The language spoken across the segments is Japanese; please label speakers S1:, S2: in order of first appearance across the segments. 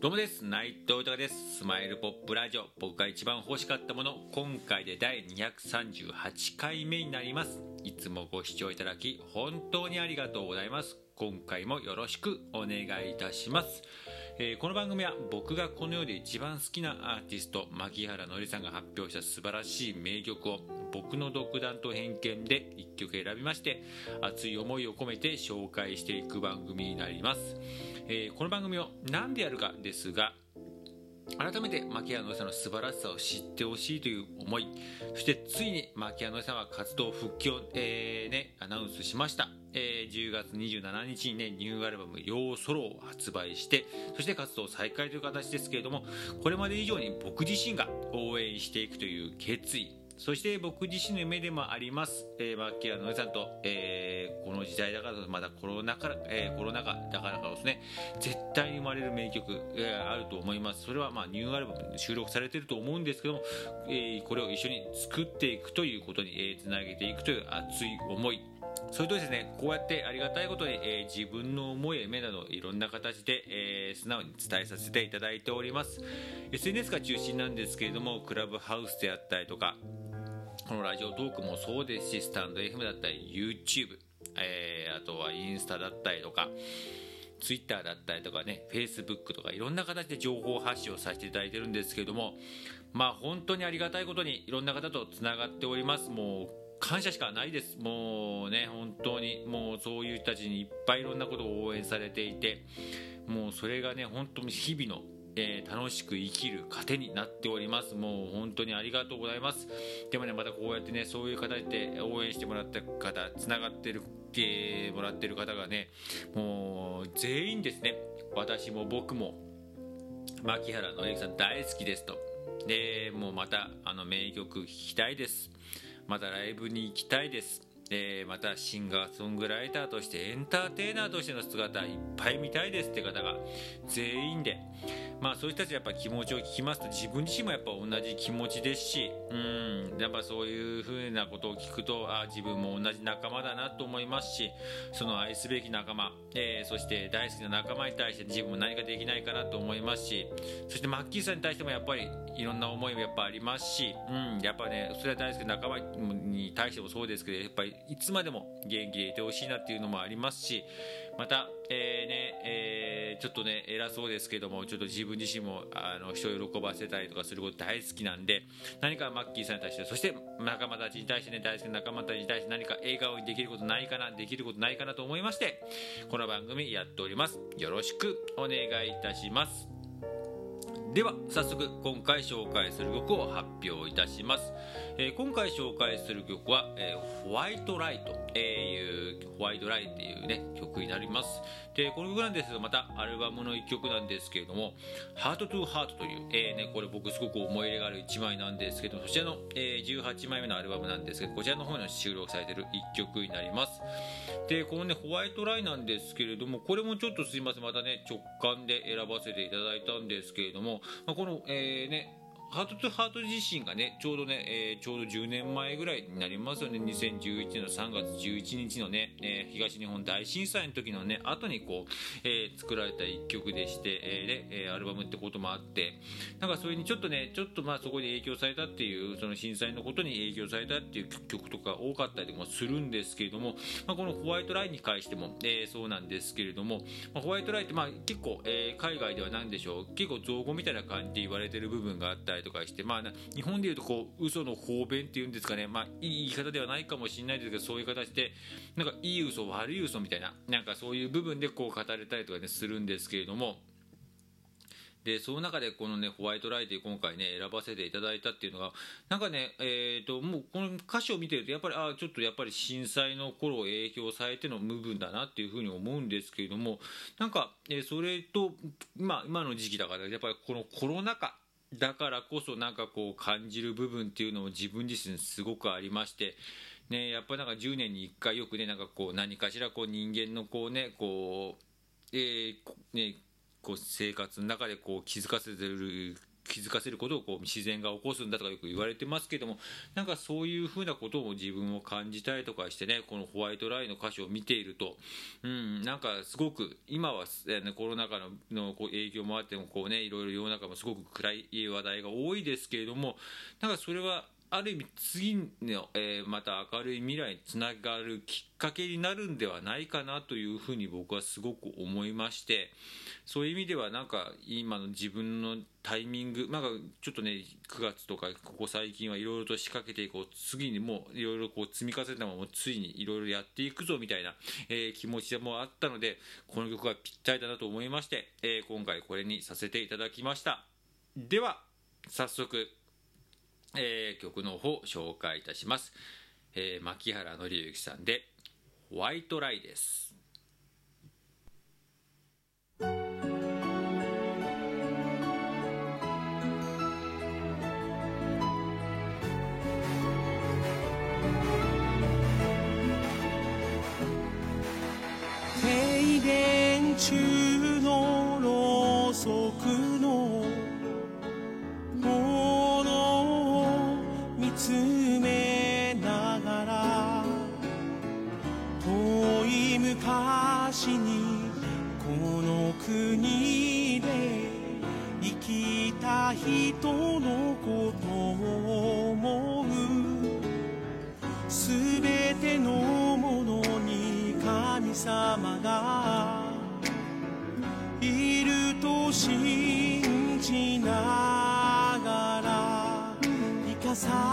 S1: どうもです。内藤豊です。スマイルポップラジオ。僕が一番欲しかったもの。今回で第238回目になります。いつもご視聴いただき本当にありがとうございます。今回もよろしくお願いいたします。えー、この番組は僕がこの世で一番好きなアーティスト牧原のりさんが発表した素晴らしい名曲を僕の独断と偏見で1曲選びまして熱い思いを込めて紹介していく番組になります、えー、この番組を何でやるかですが改めて牧原のりさんの素晴らしさを知ってほしいという思いそしてついに牧原のりさんは活動復帰を、えーね、アナウンスしました。えー、10月27日にね、ニューアルバム、ヨーソロを発売して、そして活動再開という形ですけれども、これまで以上に僕自身が応援していくという決意、そして僕自身の夢でもあります、えー、マッキーノイさんと、えー、この時代だからまだコロナ禍、えー、コロナ禍だからかですね絶対に生まれる名曲、えー、あると思います。それはまあニューアルバムで収録されてると思うんですけども、えー、これを一緒に作っていくということに、えー、つなげていくという熱い思い。それとですねこうやってありがたいことに、えー、自分の思いや夢などいろんな形で、えー、素直に伝えさせていただいております。SNS が中心なんですけれどもクラブハウスであったりとかこのラジオトークもそうですしスタンド FM だったり YouTube、えー、あとはインスタだったりとか Twitter だったりとかね Facebook とかいろんな形で情報発信をさせていただいてるんですけれどもまあ本当にありがたいことにいろんな方とつながっております。もう感謝しかないです。もうね、本当に、もうそういう人たちにいっぱいいろんなことを応援されていて、もうそれがね、本当に日々の、えー、楽しく生きる糧になっております。もう本当にありがとうございます。でもね、またこうやってね、そういう形で応援してもらった方、つながってる、えー、もらってる方がね、もう全員ですね、私も僕も、牧原のりさん大好きですと。で、もうまた、あの名曲聴きたいです。またライブに行きたいです。えー、またシンガーソングライターとしてエンターテイナーとしての姿いっぱい見たいですって方が全員で。まあそういう人たちやっぱ気持ちを聞きますと自分自身もやっぱ同じ気持ちですしうんやっぱそういうふうなことを聞くとあ自分も同じ仲間だなと思いますしその愛すべき仲間、えー、そして大好きな仲間に対して自分も何かできないかなと思いますしそしてマッキーさんに対してもやっぱりいろんな思いもやっぱありますしうんやっぱねそれは大好きな仲間に対してもそうですけどやっぱりいつまでも元気でいてほしいなっていうのもありますしまた、えー、ねえー、ちょっとね偉そうですけどもちょっと自分自身もあの人を喜ばせたりとかすること大好きなんで何かマッキーさんに対してそして仲間たちに対してね大好きな仲間たちに対して何か笑顔にできることないかなできることないかなと思いましてこの番組やっておりますよろしくお願いいたしますでは早速今回紹介する曲を発表いたします、えー、今回紹介する曲は、えー、ホワイトライト、えー、いうホワイトライトっていうね曲になります。でこの曲なんですがまたアルバムの1曲なんですけれども「ハートトゥーハートという、えーね、これ僕すごく思い入れがある1枚なんですけどそちらの、えー、18枚目のアルバムなんですけどこちらの方に収録されている1曲になります。でこのねホワイトライなんですけれどもこれもちょっとすいません。またね直感で選ばせていただいたんですけれどもまあ、この、えーね、ハートとハート自身がね、ちょうどね、えー、ちょうど10年前ぐらいになりますよね。2011年の3月11日のね、えー、東日本大震災の時のね、後にこう、えー、作られた一曲でして、えー、で、アルバムってこともあって、なんかそれにちょっとね、ちょっとまあそこに影響されたっていう、その震災のことに影響されたっていう曲とか多かったりもするんですけれども、まあ、このホワイトラインに関しても、えー、そうなんですけれども、まあ、ホワイトラインってまあ結構、えー、海外では何でしょう、結構造語みたいな感じで言われてる部分があったりとかして、まあ、日本でいうとこう嘘の方便っていうんですかね、まあ、いい言い方ではないかもしれないですけどそういう形でなんかいい嘘悪い嘘みたいななんかそういう部分でこう語れたりとか、ね、するんですけれども。でその中でこのねホワイトライト今回ね選ばせていただいたっていうのがなんかねえっ、ー、ともうこの歌詞を見てるとやっぱりあちょっとやっぱり震災の頃影響されての部分だなっていうふうに思うんですけれどもなんか、えー、それとまあ今の時期だからやっぱりこのコロナ禍だからこそなんかこう感じる部分っていうのも自分自身すごくありまして、ね、やっぱなんか10年に1回よくねなんかこう何かしらこう人間のこうねこう、えー、ねこう生活の中でこう気づかせてる気づかせることをこう自然が起こすんだとかよく言われてますけどもなんかそういうふうなことを自分を感じたりとかしてねこのホワイトラインの歌詞を見ていると、うん、なんかすごく今は、ね、コロナ禍ののこう影響もあってもこう、ね、いろいろ世の中もすごく暗い話題が多いですけれどもなんかそれはある意味次の、えー、また明るい未来につながるきっかけになるんではないかなというふうに僕はすごく思いましてそういう意味ではなんか今の自分のタイミングなんかちょっとね9月とかここ最近はいろいろと仕掛けていこう次にもういろいろこう積み重ねたままついにいろいろやっていくぞみたいな、えー、気持ちでもあったのでこの曲がぴったりだなと思いまして、えー、今回これにさせていただきました。では早速えー、曲の方紹介いたします、えー、牧原紀之さんで「ホワイトライ」です。
S2: 停電中昔にこの国で生きた人のことを思う。すべてのものに神様がいると信じながら生かさ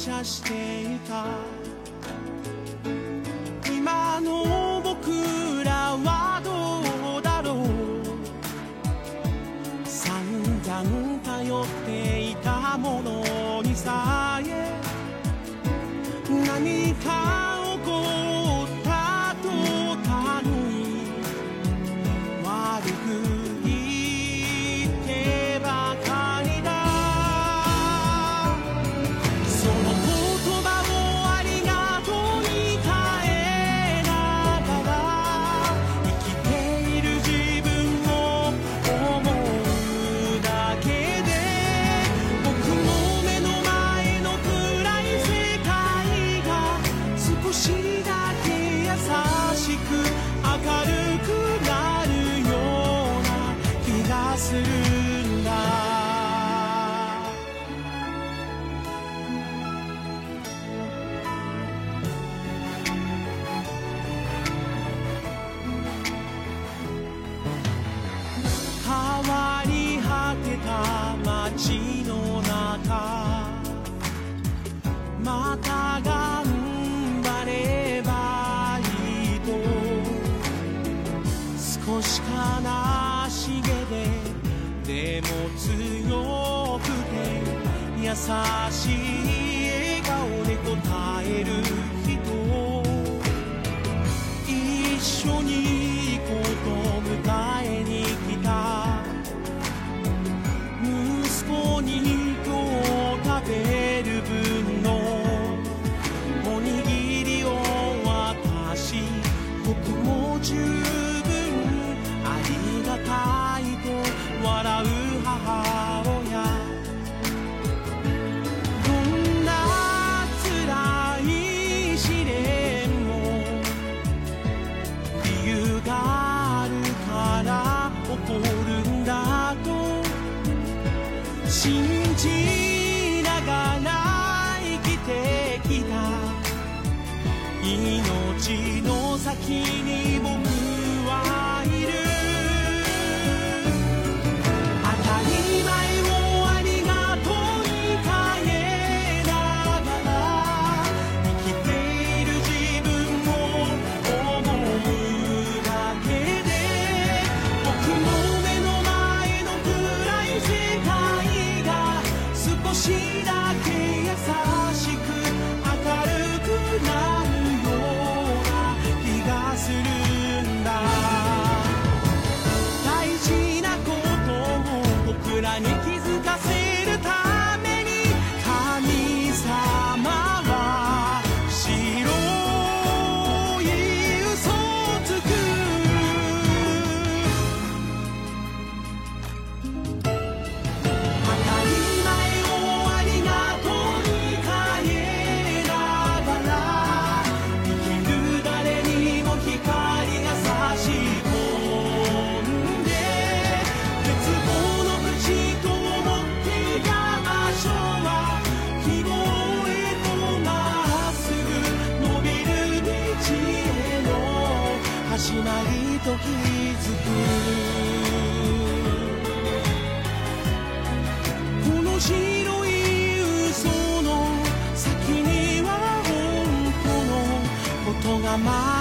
S2: 謝していた。今の僕らはどうだろう。散々頼っていたものにさえ何かする優しい笑顔で答える人一緒に行こうと命の先に僕嘘の